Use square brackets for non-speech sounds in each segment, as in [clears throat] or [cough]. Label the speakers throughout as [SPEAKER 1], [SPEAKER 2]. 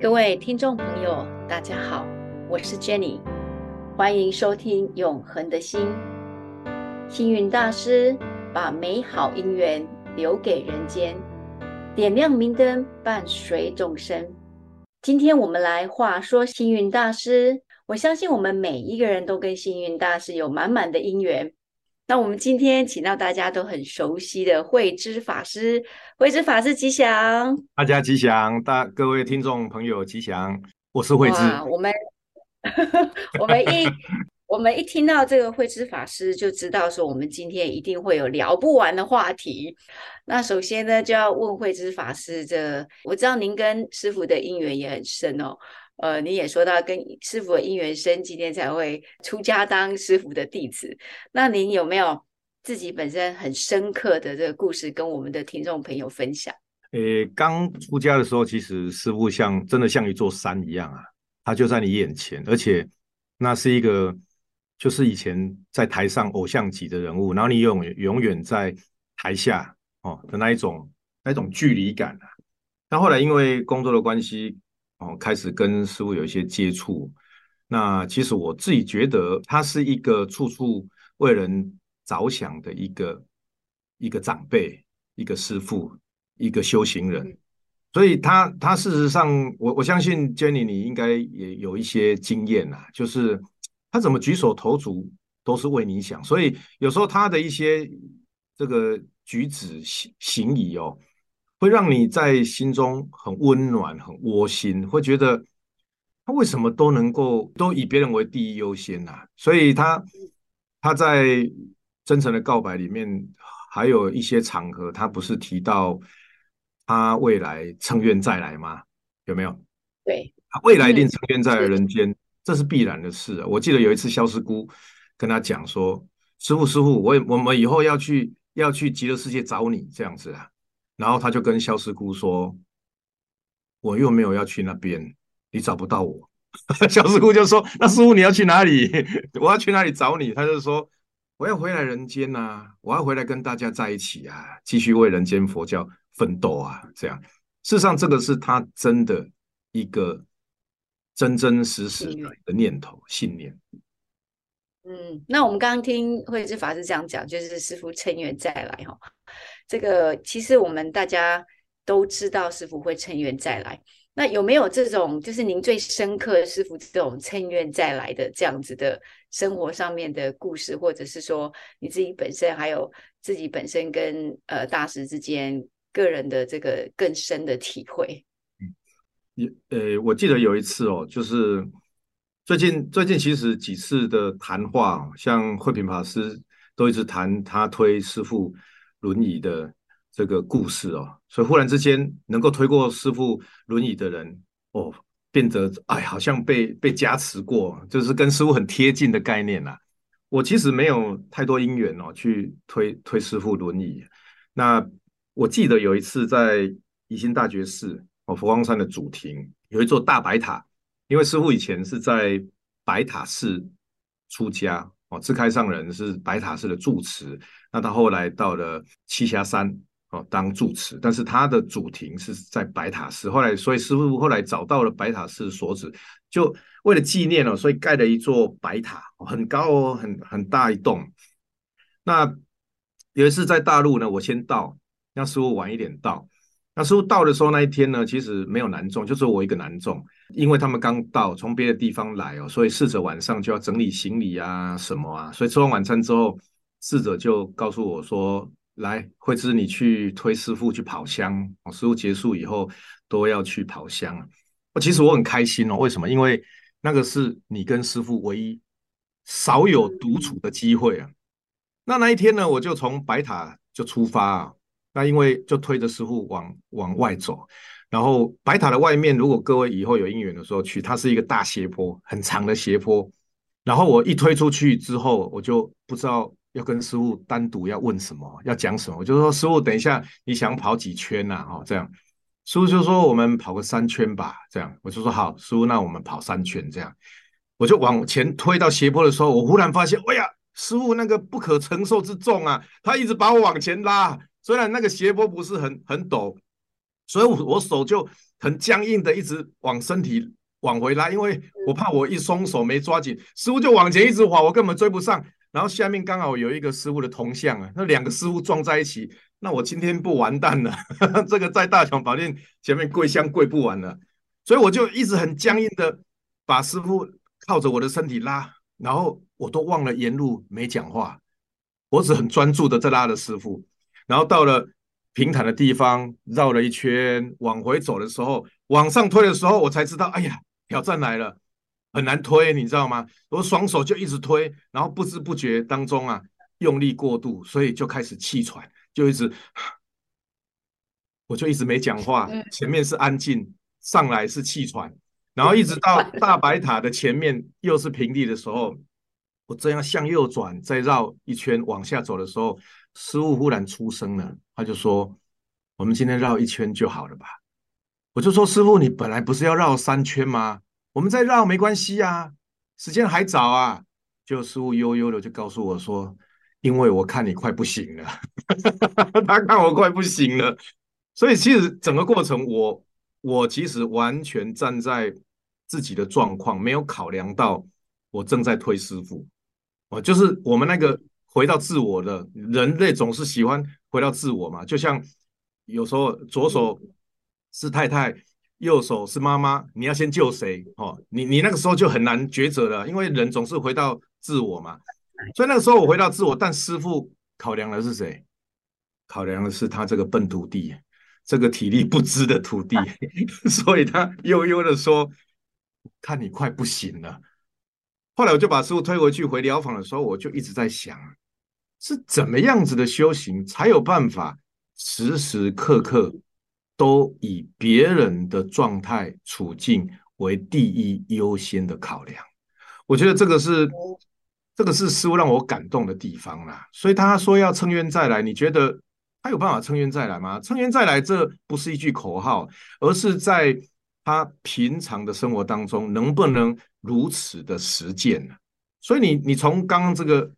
[SPEAKER 1] 各位听众朋友，大家好，我是 Jenny，欢迎收听《永恒的心》。幸运大师把美好姻缘留给人间，点亮明灯，伴随众生。今天我们来话说幸运大师，我相信我们每一个人都跟幸运大师有满满的姻缘。那我们今天请到大家都很熟悉的慧知法师，慧知法师吉祥，
[SPEAKER 2] 大家吉祥，大各位听众朋友吉祥，我是慧知。
[SPEAKER 1] 我们 [laughs] 我们一 [laughs] 我们一听到这个慧知法师，就知道说我们今天一定会有聊不完的话题。那首先呢，就要问慧知法师，这我知道您跟师傅的因缘也很深哦。呃，你也说到跟师傅的姻缘深，今天才会出家当师傅的弟子。那您有没有自己本身很深刻的这个故事，跟我们的听众朋友分享？
[SPEAKER 2] 呃，刚出家的时候，其实师傅像真的像一座山一样啊，他就在你眼前，而且那是一个就是以前在台上偶像级的人物，然后你永永远在台下哦的那一种那一种距离感啊。那后来因为工作的关系。哦，开始跟师傅有一些接触。那其实我自己觉得，他是一个处处为人着想的一个一个长辈，一个师傅，一个修行人。所以，他他事实上，我我相信 Jenny，你应该也有一些经验啊，就是他怎么举手投足都是为你想。所以有时候他的一些这个举止行行仪哦。会让你在心中很温暖、很窝心，会觉得他为什么都能够都以别人为第一优先呐？所以他他在真诚的告白里面，还有一些场合，他不是提到他未来乘愿再来吗？有没有？
[SPEAKER 1] 对，
[SPEAKER 2] 他未来一定乘愿再来人间，这是必然的事啊！我记得有一次萧师姑跟他讲说：“师傅，师傅，我我们以后要去要去极乐世界找你这样子啊。”然后他就跟肖师姑说：“我又没有要去那边，你找不到我。[laughs] ”肖师姑就说：“那师傅你要去哪里？[laughs] 我要去哪里找你？”他就说：“我要回来人间呐，我要回来跟大家在一起啊，继续为人间佛教奋斗啊。”这样，事实上这个是他真的一个真真实实的念头信念。
[SPEAKER 1] 嗯，那我们刚刚听慧智法师这样讲，就是师傅趁愿再来哈。这个其实我们大家都知道，师傅会趁愿再来。那有没有这种，就是您最深刻师傅这种趁愿再来的这样子的生活上面的故事，或者是说你自己本身，还有自己本身跟呃大师之间个人的这个更深的体会？
[SPEAKER 2] 嗯，也呃，我记得有一次哦，就是最近最近其实几次的谈话，像慧平法师都一直谈他推师傅。轮椅的这个故事哦，所以忽然之间能够推过师傅轮椅的人哦，变得哎，好像被被加持过，就是跟师傅很贴近的概念呐。我其实没有太多因缘哦，去推推师傅轮椅。那我记得有一次在宜兴大觉寺哦，佛光山的主庭有一座大白塔，因为师傅以前是在白塔寺出家哦，自开上人是白塔寺的住持。那他后来到了栖霞山哦当住持，但是他的主庭是在白塔寺。后来，所以师傅后来找到了白塔寺所址，就为了纪念哦，所以盖了一座白塔，很高哦，很很大一栋。那有一次在大陆呢，我先到，让师傅晚一点到。那师傅到的时候那一天呢，其实没有男众，就是我一个男众，因为他们刚到，从别的地方来哦，所以试着晚上就要整理行李啊什么啊，所以吃完晚餐之后。侍者就告诉我说：“来，慧芝，你去推师傅去跑香。师傅结束以后都要去跑香。我其实我很开心哦，为什么？因为那个是你跟师傅唯一少有独处的机会啊。那那一天呢，我就从白塔就出发啊。那因为就推着师傅往往外走，然后白塔的外面，如果各位以后有姻缘的时候去，它是一个大斜坡，很长的斜坡。然后我一推出去之后，我就不知道。”要跟师傅单独要问什么，要讲什么，我就说师傅，等一下你想跑几圈呐？哦，这样，师傅就说我们跑个三圈吧。这样，我就说好，师傅，那我们跑三圈。这样，我就往前推到斜坡的时候，我忽然发现，哎呀，师傅那个不可承受之重啊，他一直把我往前拉。虽然那个斜坡不是很很陡，所以我我手就很僵硬的一直往身体往回拉，因为我怕我一松手没抓紧，师傅就往前一直滑，我根本追不上。然后下面刚好有一个师傅的铜像啊，那两个师傅撞在一起，那我今天不完蛋了，[laughs] 这个在大雄宝殿前面跪香跪不完了，所以我就一直很僵硬的把师傅靠着我的身体拉，然后我都忘了沿路没讲话，我只很专注的在拉着师傅，然后到了平坦的地方绕了一圈往回走的时候，往上推的时候，我才知道，哎呀，挑战来了。很难推，你知道吗？我双手就一直推，然后不知不觉当中啊，用力过度，所以就开始气喘，就一直，我就一直没讲话。前面是安静，上来是气喘，然后一直到大白塔的前面又是平地的时候，我这样向右转，再绕一圈往下走的时候，师傅忽然出声了，他就说：“我们今天绕一圈就好了吧？”我就说：“师傅，你本来不是要绕三圈吗？”我们再绕没关系啊，时间还早啊。就师傅悠悠的就告诉我说：“因为我看你快不行了，[laughs] 他看我快不行了，所以其实整个过程，我我其实完全站在自己的状况，没有考量到我正在推师傅。哦，就是我们那个回到自我的人类，总是喜欢回到自我嘛。就像有时候左手是太太。”右手是妈妈，你要先救谁？哦，你你那个时候就很难抉择了，因为人总是回到自我嘛。所以那个时候我回到自我，但师傅考量的是谁？考量的是他这个笨徒弟，这个体力不支的徒弟，[laughs] 所以他悠悠的说：“看你快不行了。”后来我就把师傅推回去，回疗房的时候，我就一直在想，是怎么样子的修行才有办法时时刻刻。都以别人的状态处境为第一优先的考量，我觉得这个是这个是师傅让我感动的地方啦。所以他说要称冤再来，你觉得他有办法称冤再来吗？称冤再来，这不是一句口号，而是在他平常的生活当中能不能如此的实践呢？所以你你从刚刚这个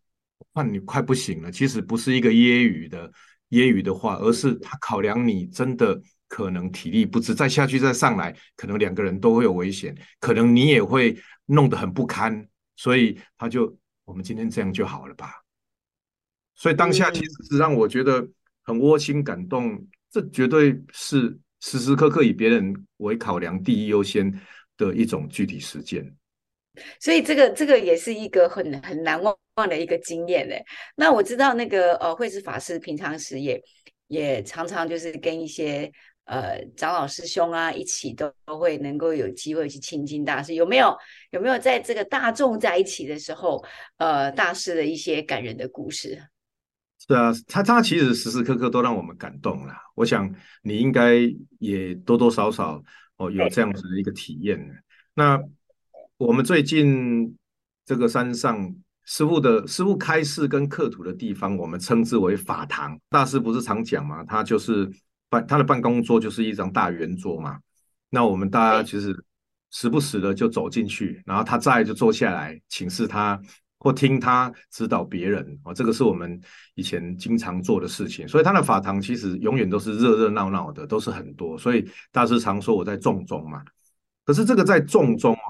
[SPEAKER 2] 话，你快不行了，其实不是一个揶揄的揶揄的话，而是他考量你真的。可能体力不支，再下去再上来，可能两个人都会有危险，可能你也会弄得很不堪，所以他就我们今天这样就好了吧。所以当下其实是让我觉得很窝心感动，这绝对是时时刻刻以别人为考量、第一优先的一种具体实践。
[SPEAKER 1] 所以这个这个也是一个很很难忘忘的一个经验嘞。那我知道那个呃慧智法师平常时也也常常就是跟一些。呃，长老师兄啊，一起都会能够有机会去亲近大师，有没有？有没有在这个大众在一起的时候，呃，大师的一些感人的故事？
[SPEAKER 2] 是啊，他他其实时时刻刻都让我们感动了。我想你应该也多多少少哦有这样子的一个体验。那我们最近这个山上师傅的师傅开示跟刻土的地方，我们称之为法堂。大师不是常讲吗？他就是。办他的办公桌就是一张大圆桌嘛，那我们大家其实时不时的就走进去，然后他在就坐下来请示他或听他指导别人。哦，这个是我们以前经常做的事情。所以他的法堂其实永远都是热热闹闹的，都是很多。所以大师常说我在众中嘛，可是这个在众中啊，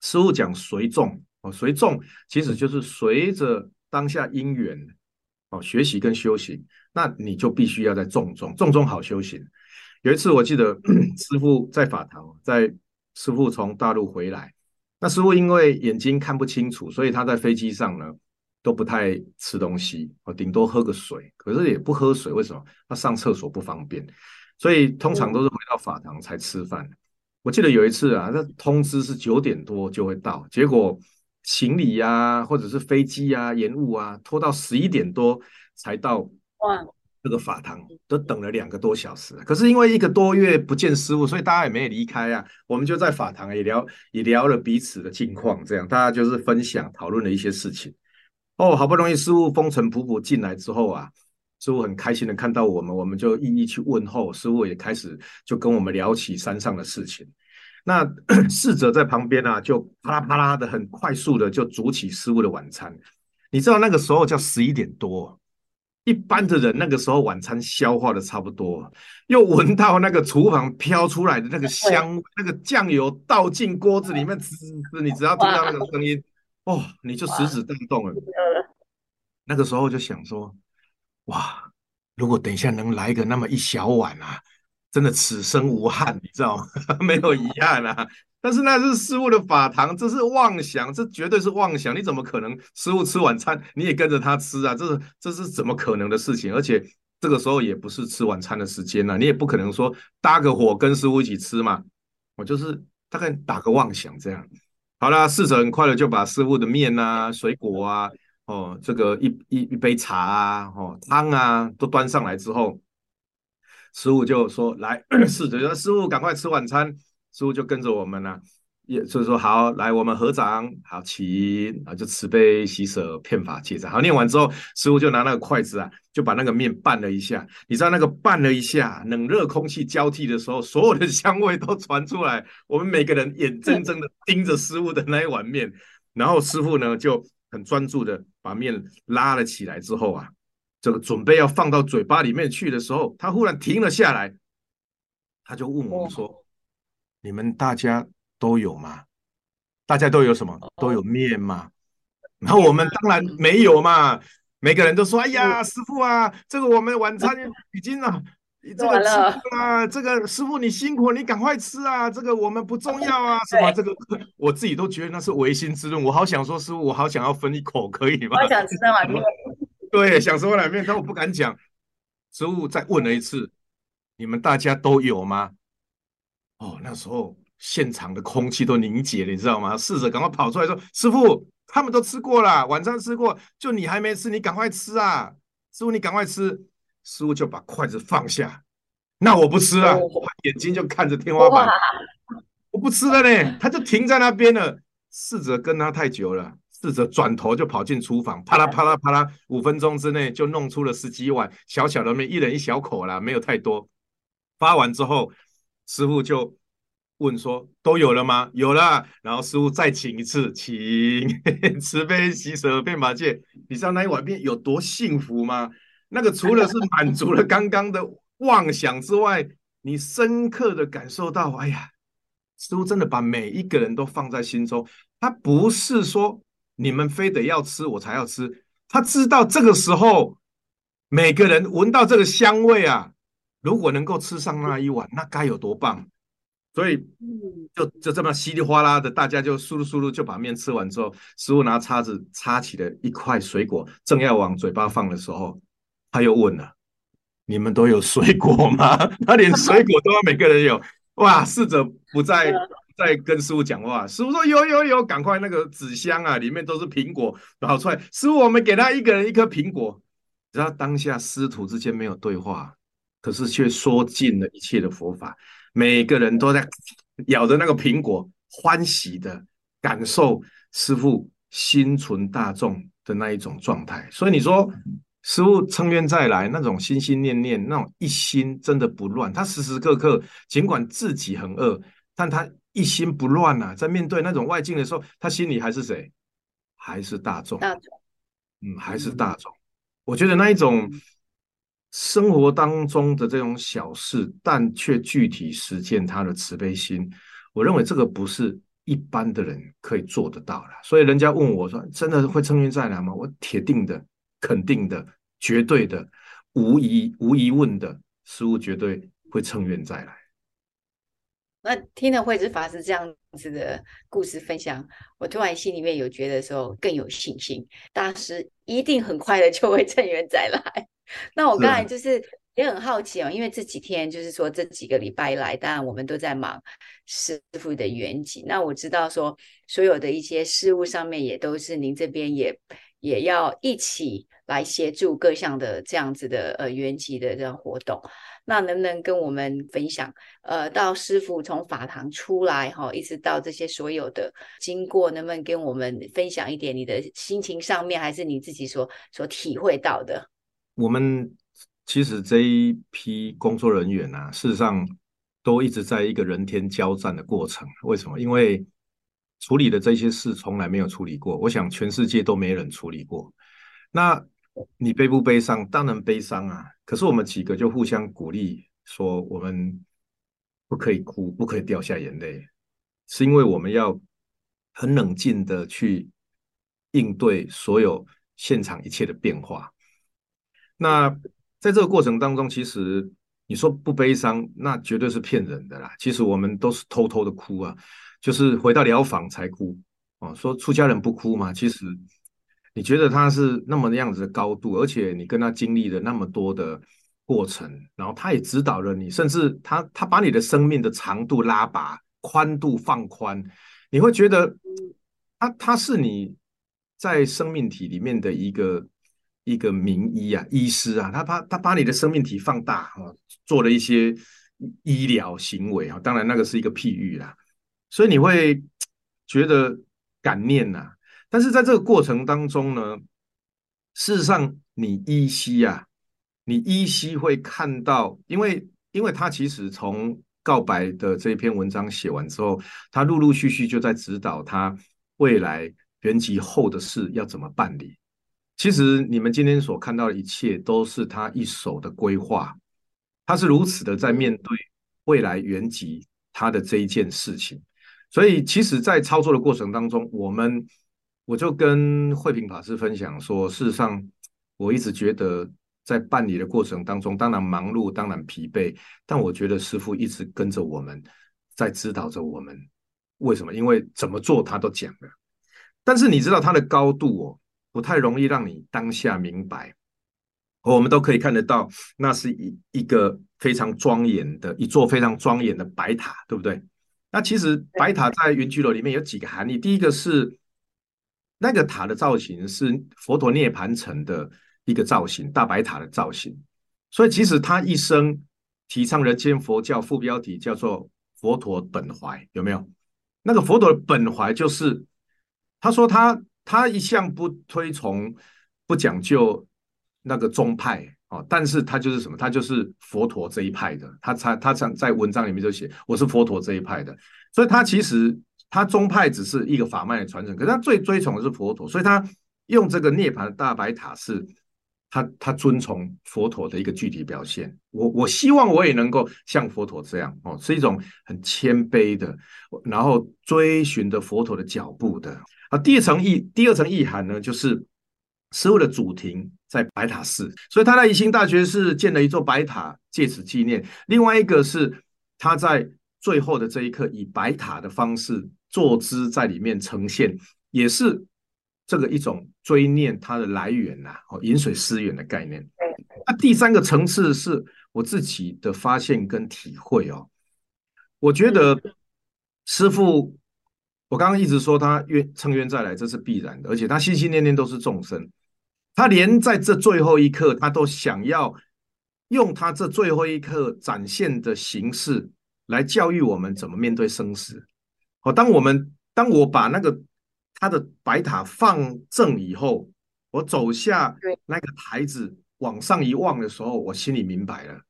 [SPEAKER 2] 师傅讲随众。哦，随众其实就是随着当下因缘哦，学习跟修行。那你就必须要在重中，重中好修行。有一次我记得 [clears throat] 师傅在法堂，在师傅从大陆回来，那师傅因为眼睛看不清楚，所以他在飞机上呢都不太吃东西，哦，顶多喝个水，可是也不喝水，为什么？他上厕所不方便，所以通常都是回到法堂才吃饭。我记得有一次啊，那通知是九点多就会到，结果行李呀或者是飞机啊延误啊，拖到十一点多才到。哇，这个法堂都等了两个多小时，可是因为一个多月不见师傅，所以大家也没有离开啊。我们就在法堂也聊，也聊了彼此的近况，这样大家就是分享讨论了一些事情。哦，好不容易师傅风尘仆仆进来之后啊，师傅很开心的看到我们，我们就一一去问候。师傅也开始就跟我们聊起山上的事情。那 [clears throat] 侍者在旁边啊，就啪啦啪啦的很快速的就煮起师傅的晚餐。你知道那个时候叫十一点多。一般的人那个时候晚餐消化的差不多，又闻到那个厨房飘出来的那个香，那个酱油倒进锅子里面，滋滋，你只要听到那个声音，哦，你就食指大动了。那个时候就想说，哇，如果等一下能来个那么一小碗啊，真的此生无憾，你知道吗？[laughs] 没有遗憾啊。但是那是师傅的法堂，这是妄想，这绝对是妄想。你怎么可能师傅吃晚餐，你也跟着他吃啊？这是这是怎么可能的事情？而且这个时候也不是吃晚餐的时间呐，你也不可能说搭个伙跟师傅一起吃嘛。我就是大概打个妄想这样。好了，侍者很快的就把师傅的面啊、水果啊、哦这个一一一杯茶啊、哦汤啊都端上来之后，师傅就说：“来，[clears throat] 侍者说师傅赶快吃晚餐。”师傅就跟着我们了，也就是说，好，来我们合掌，好起，啊，就慈悲喜舍，骗法戒掌。好，念完之后，师傅就拿那个筷子啊，就把那个面拌了一下。你知道那个拌了一下，冷热空气交替的时候，所有的香味都传出来。我们每个人眼睁睁的盯着师傅的那一碗面，然后师傅呢就很专注的把面拉了起来之后啊，这个准备要放到嘴巴里面去的时候，他忽然停了下来，他就问我们说。你们大家都有吗？大家都有什么？都有面吗？然后我们当然没有嘛。每个人都说：“哎呀，师傅啊，这个我们晚餐已经了，这个吃啊，这个师傅你辛苦，你赶快吃啊，这个我们不重要啊，[laughs] 什么这个 [laughs] 我自己都觉得那是唯心之论。我好想说，师傅，我好想要分一口，可以吗？
[SPEAKER 1] 我想吃那碗面。[laughs] [laughs]
[SPEAKER 2] 对，想吃那碗面，但我不敢讲。师傅再问了一次：你们大家都有吗？哦，那时候现场的空气都凝结了，你知道吗？侍者赶快跑出来说：“师傅，他们都吃过了，晚上吃过，就你还没吃，你赶快吃啊！师傅，你赶快吃。”师傅就把筷子放下，那我不吃了，眼睛就看着天花板，我不吃了呢。他就停在那边了。侍者跟他太久了，侍者转头就跑进厨房，啪啦啪啦啪啦，五分钟之内就弄出了十几碗小小的面，一人一小口啦，没有太多。发完之后。师傅就问说：“都有了吗？”有了。然后师傅再请一次，请 [laughs] 慈悲喜舍变法界。你知道那一碗面有多幸福吗？那个除了是满足了刚刚的妄想之外，你深刻的感受到，哎呀，师傅真的把每一个人都放在心中。他不是说你们非得要吃我才要吃，他知道这个时候每个人闻到这个香味啊。如果能够吃上那一碗，那该有多棒！所以，就就这么稀里哗啦的，大家就输噜输噜就把面吃完之后，师傅拿叉子叉起了一块水果，正要往嘴巴放的时候，他又问了：“你们都有水果吗？” [laughs] 他连水果都要每个人有。哇！侍者不再 [laughs] 在跟师傅讲话，师傅说：“有有有，赶快那个纸箱啊，里面都是苹果，跑出来。”师傅，我们给他一个人一颗苹果。只要当下师徒之间没有对话。可是却说尽了一切的佛法，每个人都在咬着那个苹果，欢喜的感受师傅心存大众的那一种状态。所以你说师傅称愿再来，那种心心念念，那种一心真的不乱。他时时刻刻尽管自己很饿，但他一心不乱呐。在面对那种外境的时候，他心里还是谁？还是大众？
[SPEAKER 1] 大众，
[SPEAKER 2] 嗯，还是大众。我觉得那一种。生活当中的这种小事，但却具体实践他的慈悲心，我认为这个不是一般的人可以做得到的。所以人家问我说：“真的会称愿再来吗？”我铁定的、肯定的、绝对的、无疑无疑问的，师傅绝对会称愿再来。
[SPEAKER 1] 那听了慧智法师这样子的故事分享，我突然心里面有觉得说更有信心，大师一定很快的就会正缘再来。那我刚才就是也很好奇哦，因为这几天就是说这几个礼拜来，当然我们都在忙师傅的圆寂。那我知道说所有的一些事务上面也都是您这边也也要一起来协助各项的这样子的呃圆寂的这样活动。那能不能跟我们分享呃到师傅从法堂出来哈，一直到这些所有的经过，能不能跟我们分享一点你的心情上面，还是你自己所所体会到的？
[SPEAKER 2] 我们其实这一批工作人员啊，事实上都一直在一个人天交战的过程。为什么？因为处理的这些事从来没有处理过，我想全世界都没人处理过。那你悲不悲伤？当然悲伤啊。可是我们几个就互相鼓励，说我们不可以哭，不可以掉下眼泪，是因为我们要很冷静的去应对所有现场一切的变化。那在这个过程当中，其实你说不悲伤，那绝对是骗人的啦。其实我们都是偷偷的哭啊，就是回到疗房才哭哦。说出家人不哭嘛，其实。你觉得他是那么样子的高度，而且你跟他经历了那么多的过程，然后他也指导了你，甚至他他把你的生命的长度拉拔，宽度放宽，你会觉得他他是你在生命体里面的一个一个名医啊，医师啊，他把他把你的生命体放大啊，做了一些医疗行为啊，当然那个是一个譬喻啦，所以你会觉得感念呐。但是在这个过程当中呢，事实上你依稀啊，你依稀会看到，因为因为他其实从告白的这篇文章写完之后，他陆陆续续就在指导他未来原籍后的事要怎么办理。其实你们今天所看到的一切都是他一手的规划，他是如此的在面对未来原籍他的这一件事情。所以其实，在操作的过程当中，我们。我就跟慧平法师分享说，事实上，我一直觉得在办理的过程当中，当然忙碌，当然疲惫，但我觉得师傅一直跟着我们，在指导着我们。为什么？因为怎么做他都讲了。但是你知道他的高度哦，不太容易让你当下明白。我们都可以看得到，那是一一个非常庄严的一座非常庄严的白塔，对不对？那其实白塔在云居楼里面有几个含义，第一个是。那个塔的造型是佛陀涅盘城的一个造型，大白塔的造型。所以其实他一生提倡人间佛教，副标题叫做“佛陀本怀”，有没有？那个佛陀的本怀就是他说他他一向不推崇、不讲究那个宗派哦，但是他就是什么？他就是佛陀这一派的。他他他在在文章里面就写我是佛陀这一派的，所以他其实。他宗派只是一个法脉的传承，可是他最追崇的是佛陀，所以他用这个涅槃大白塔是他他尊崇佛陀的一个具体表现。我我希望我也能够像佛陀这样哦，是一种很谦卑的，然后追寻的佛陀的脚步的啊。第二层意第二层意涵呢，就是师傅的主庭在白塔寺，所以他在宜兴大学是建了一座白塔，借此纪念。另外一个是他在最后的这一刻，以白塔的方式。坐姿在里面呈现，也是这个一种追念它的来源呐，哦，饮水思源的概念。那第三个层次是我自己的发现跟体会哦。我觉得师傅，我刚刚一直说他愿乘愿再来，这是必然的，而且他心心念念都是众生，他连在这最后一刻，他都想要用他这最后一刻展现的形式来教育我们怎么面对生死。哦，当我们当我把那个他的白塔放正以后，我走下那个台子往上一望的时候，我心里明白了。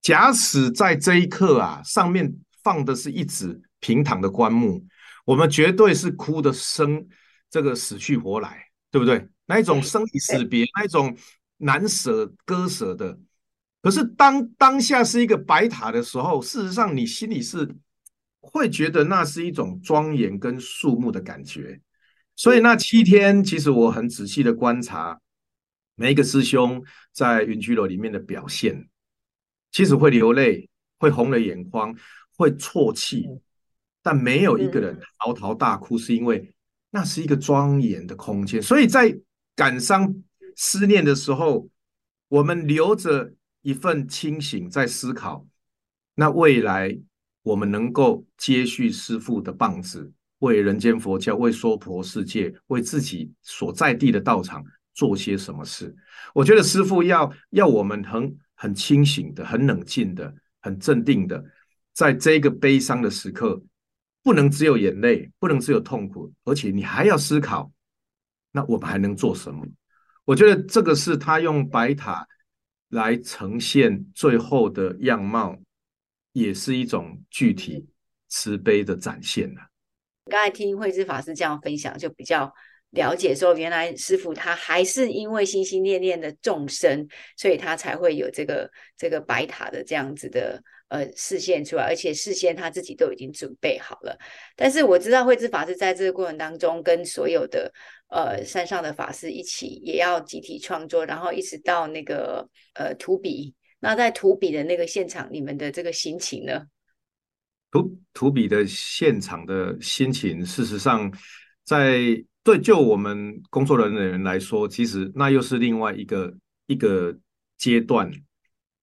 [SPEAKER 2] 假使在这一刻啊，上面放的是一纸平躺的棺木，我们绝对是哭的生这个死去活来，对不对？那一种生离死别，那一种难舍割舍的。可是当当下是一个白塔的时候，事实上你心里是。会觉得那是一种庄严跟肃穆的感觉，所以那七天其实我很仔细的观察每一个师兄在云居楼里面的表现，其实会流泪，会红了眼眶，会啜泣，但没有一个人嚎啕大哭，是因为那是一个庄严的空间。所以在感伤思念的时候，我们留着一份清醒，在思考那未来。我们能够接续师父的棒子，为人间佛教、为娑婆世界、为自己所在地的道场做些什么事？我觉得师父要要我们很很清醒的、很冷静的、很镇定的，在这个悲伤的时刻，不能只有眼泪，不能只有痛苦，而且你还要思考，那我们还能做什么？我觉得这个是他用白塔来呈现最后的样貌。也是一种具体慈悲的展现了。
[SPEAKER 1] 刚才听慧智法师这样分享，就比较了解说，原来师傅他还是因为心心念念的众生，所以他才会有这个这个白塔的这样子的呃视线出来，而且事先他自己都已经准备好了。但是我知道慧智法师在这个过程当中，跟所有的呃山上的法师一起，也要集体创作，然后一直到那个呃图笔。那在图笔的那个现场，你们的这个心情呢？
[SPEAKER 2] 图图笔的现场的心情，事实上在。对，就我们工作人员来说，其实那又是另外一个一个阶段，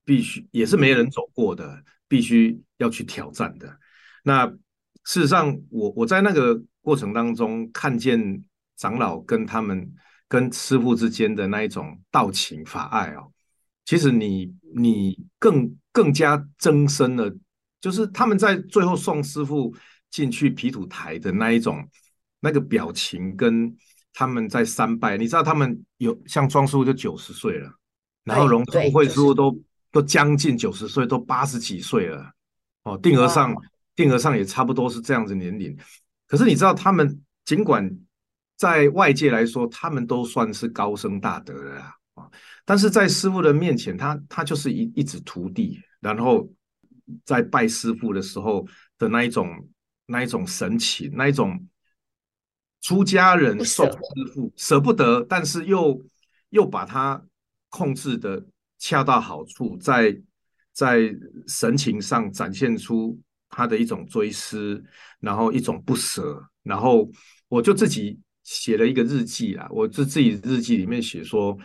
[SPEAKER 2] 必须也是没人走过的，必须要去挑战的。那事实上，我我在那个过程当中看见长老跟他们跟师傅之间的那一种道情法爱哦，其实你你更更加增深了，就是他们在最后送师傅进去皮土台的那一种。那个表情跟他们在三拜，你知道他们有像庄师傅就九十岁了，然后龙珠会师傅都都将近九十岁，都八十几岁了。哦，定额上定额上也差不多是这样子年龄。可是你知道他们尽管在外界来说，他们都算是高僧大德了啊，但是在师傅的面前，他他就是一一指徒弟，然后在拜师傅的时候的那一种那一种神情，那一种。出家人送师傅舍不得，但是又又把他控制的恰到好处，在在神情上展现出他的一种追思，然后一种不舍，然后我就自己写了一个日记啊，我就自己日记里面写说，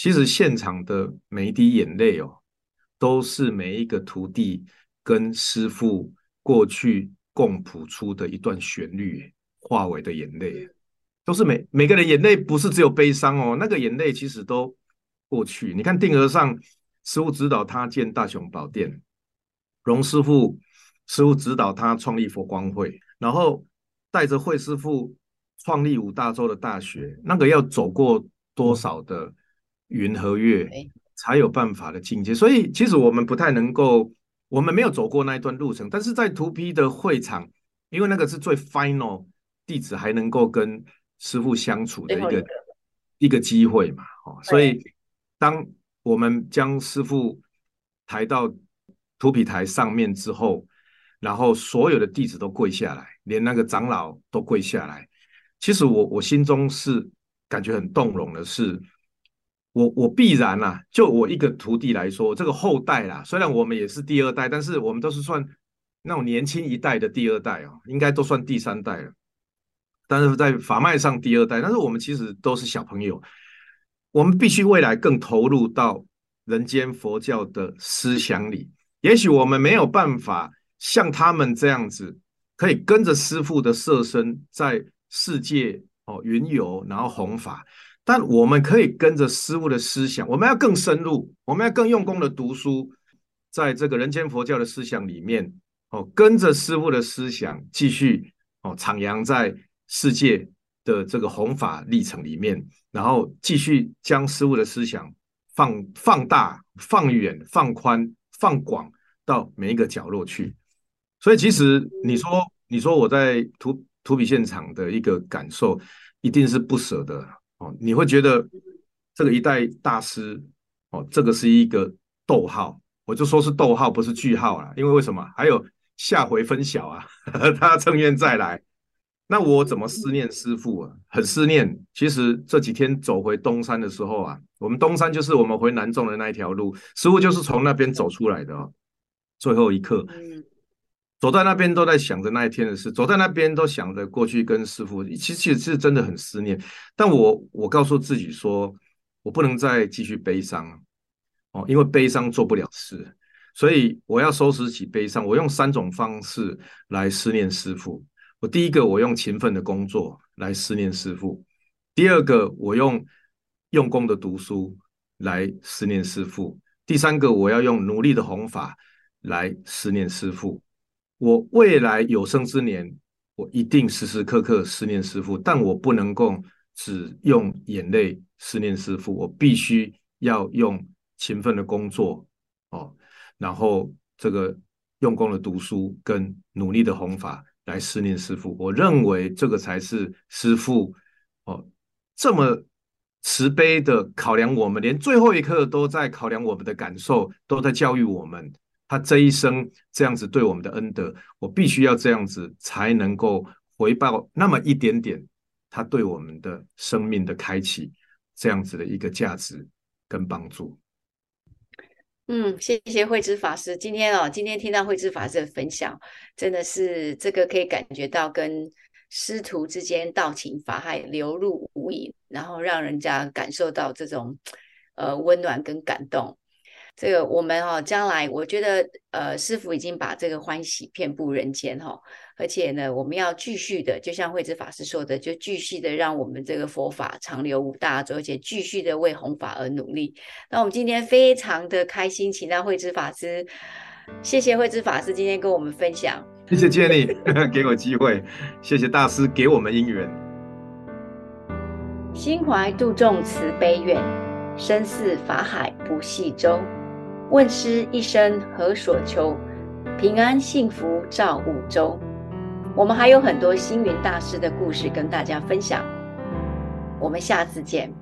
[SPEAKER 2] 其实现场的每一滴眼泪哦，都是每一个徒弟跟师傅过去共谱出的一段旋律。化为的眼泪，都是每每个人眼泪不是只有悲伤哦，那个眼泪其实都过去。你看定额上师傅指导他建大雄宝殿，荣师傅师傅指导他创立佛光会，然后带着惠师傅创立五大洲的大学，那个要走过多少的云和月，才有办法的境界。所以其实我们不太能够，我们没有走过那一段路程，但是在图批的会场，因为那个是最 final。弟子还能够跟师傅相处的一个一个机会嘛？哦，所以当我们将师傅抬到土皮台上面之后，然后所有的弟子都跪下来，连那个长老都跪下来。其实我我心中是感觉很动容的，是，我我必然呐，就我一个徒弟来说，这个后代啦，虽然我们也是第二代，但是我们都是算那种年轻一代的第二代哦，应该都算第三代了。但是在法脉上第二代，但是我们其实都是小朋友，我们必须未来更投入到人间佛教的思想里。也许我们没有办法像他们这样子，可以跟着师父的色身在世界哦云游，然后弘法。但我们可以跟着师父的思想，我们要更深入，我们要更用功的读书，在这个人间佛教的思想里面哦，跟着师父的思想继续哦徜徉在。世界的这个弘法历程里面，然后继续将师傅的思想放放大、放远、放宽、放广到每一个角落去。所以，其实你说，你说我在图图笔现场的一个感受，一定是不舍的哦。你会觉得这个一代大师哦，这个是一个逗号，我就说是逗号，不是句号了。因为为什么？还有下回分晓啊，[laughs] 他正愿再来。那我怎么思念师傅啊？很思念。其实这几天走回东山的时候啊，我们东山就是我们回南众的那一条路，师傅就是从那边走出来的哦。最后一刻，走在那边都在想着那一天的事，走在那边都想着过去跟师傅，其实是真的很思念。但我我告诉自己说，我不能再继续悲伤哦，因为悲伤做不了事，所以我要收拾起悲伤。我用三种方式来思念师傅。我第一个，我用勤奋的工作来思念师傅；第二个，我用用功的读书来思念师傅；第三个，我要用努力的弘法来思念师傅。我未来有生之年，我一定时时刻刻思念师傅，但我不能够只用眼泪思念师傅，我必须要用勤奋的工作哦，然后这个用功的读书跟努力的弘法。来思念师傅，我认为这个才是师傅哦，这么慈悲的考量我们，连最后一刻都在考量我们的感受，都在教育我们。他这一生这样子对我们的恩德，我必须要这样子才能够回报那么一点点，他对我们的生命的开启，这样子的一个价值跟帮助。
[SPEAKER 1] 嗯，谢谢慧智法师。今天哦，今天听到慧智法师的分享，真的是这个可以感觉到跟师徒之间道情法海流入无影，然后让人家感受到这种呃温暖跟感动。这个我们哈将来，我觉得呃师傅已经把这个欢喜遍布人间哈，而且呢，我们要继续的，就像慧智法师说的，就继续的让我们这个佛法长流五大洲，而且继续的为弘法而努力。那我们今天非常的开心，请到慧智法师，谢谢慧智法师今天跟我们分享，
[SPEAKER 2] 谢谢 Jenny [laughs] 给我机会，谢谢大师给我们姻缘，
[SPEAKER 1] 心怀度众慈悲愿，身似法海不系舟。问师一生何所求？平安幸福照五洲。我们还有很多星云大师的故事跟大家分享，我们下次见。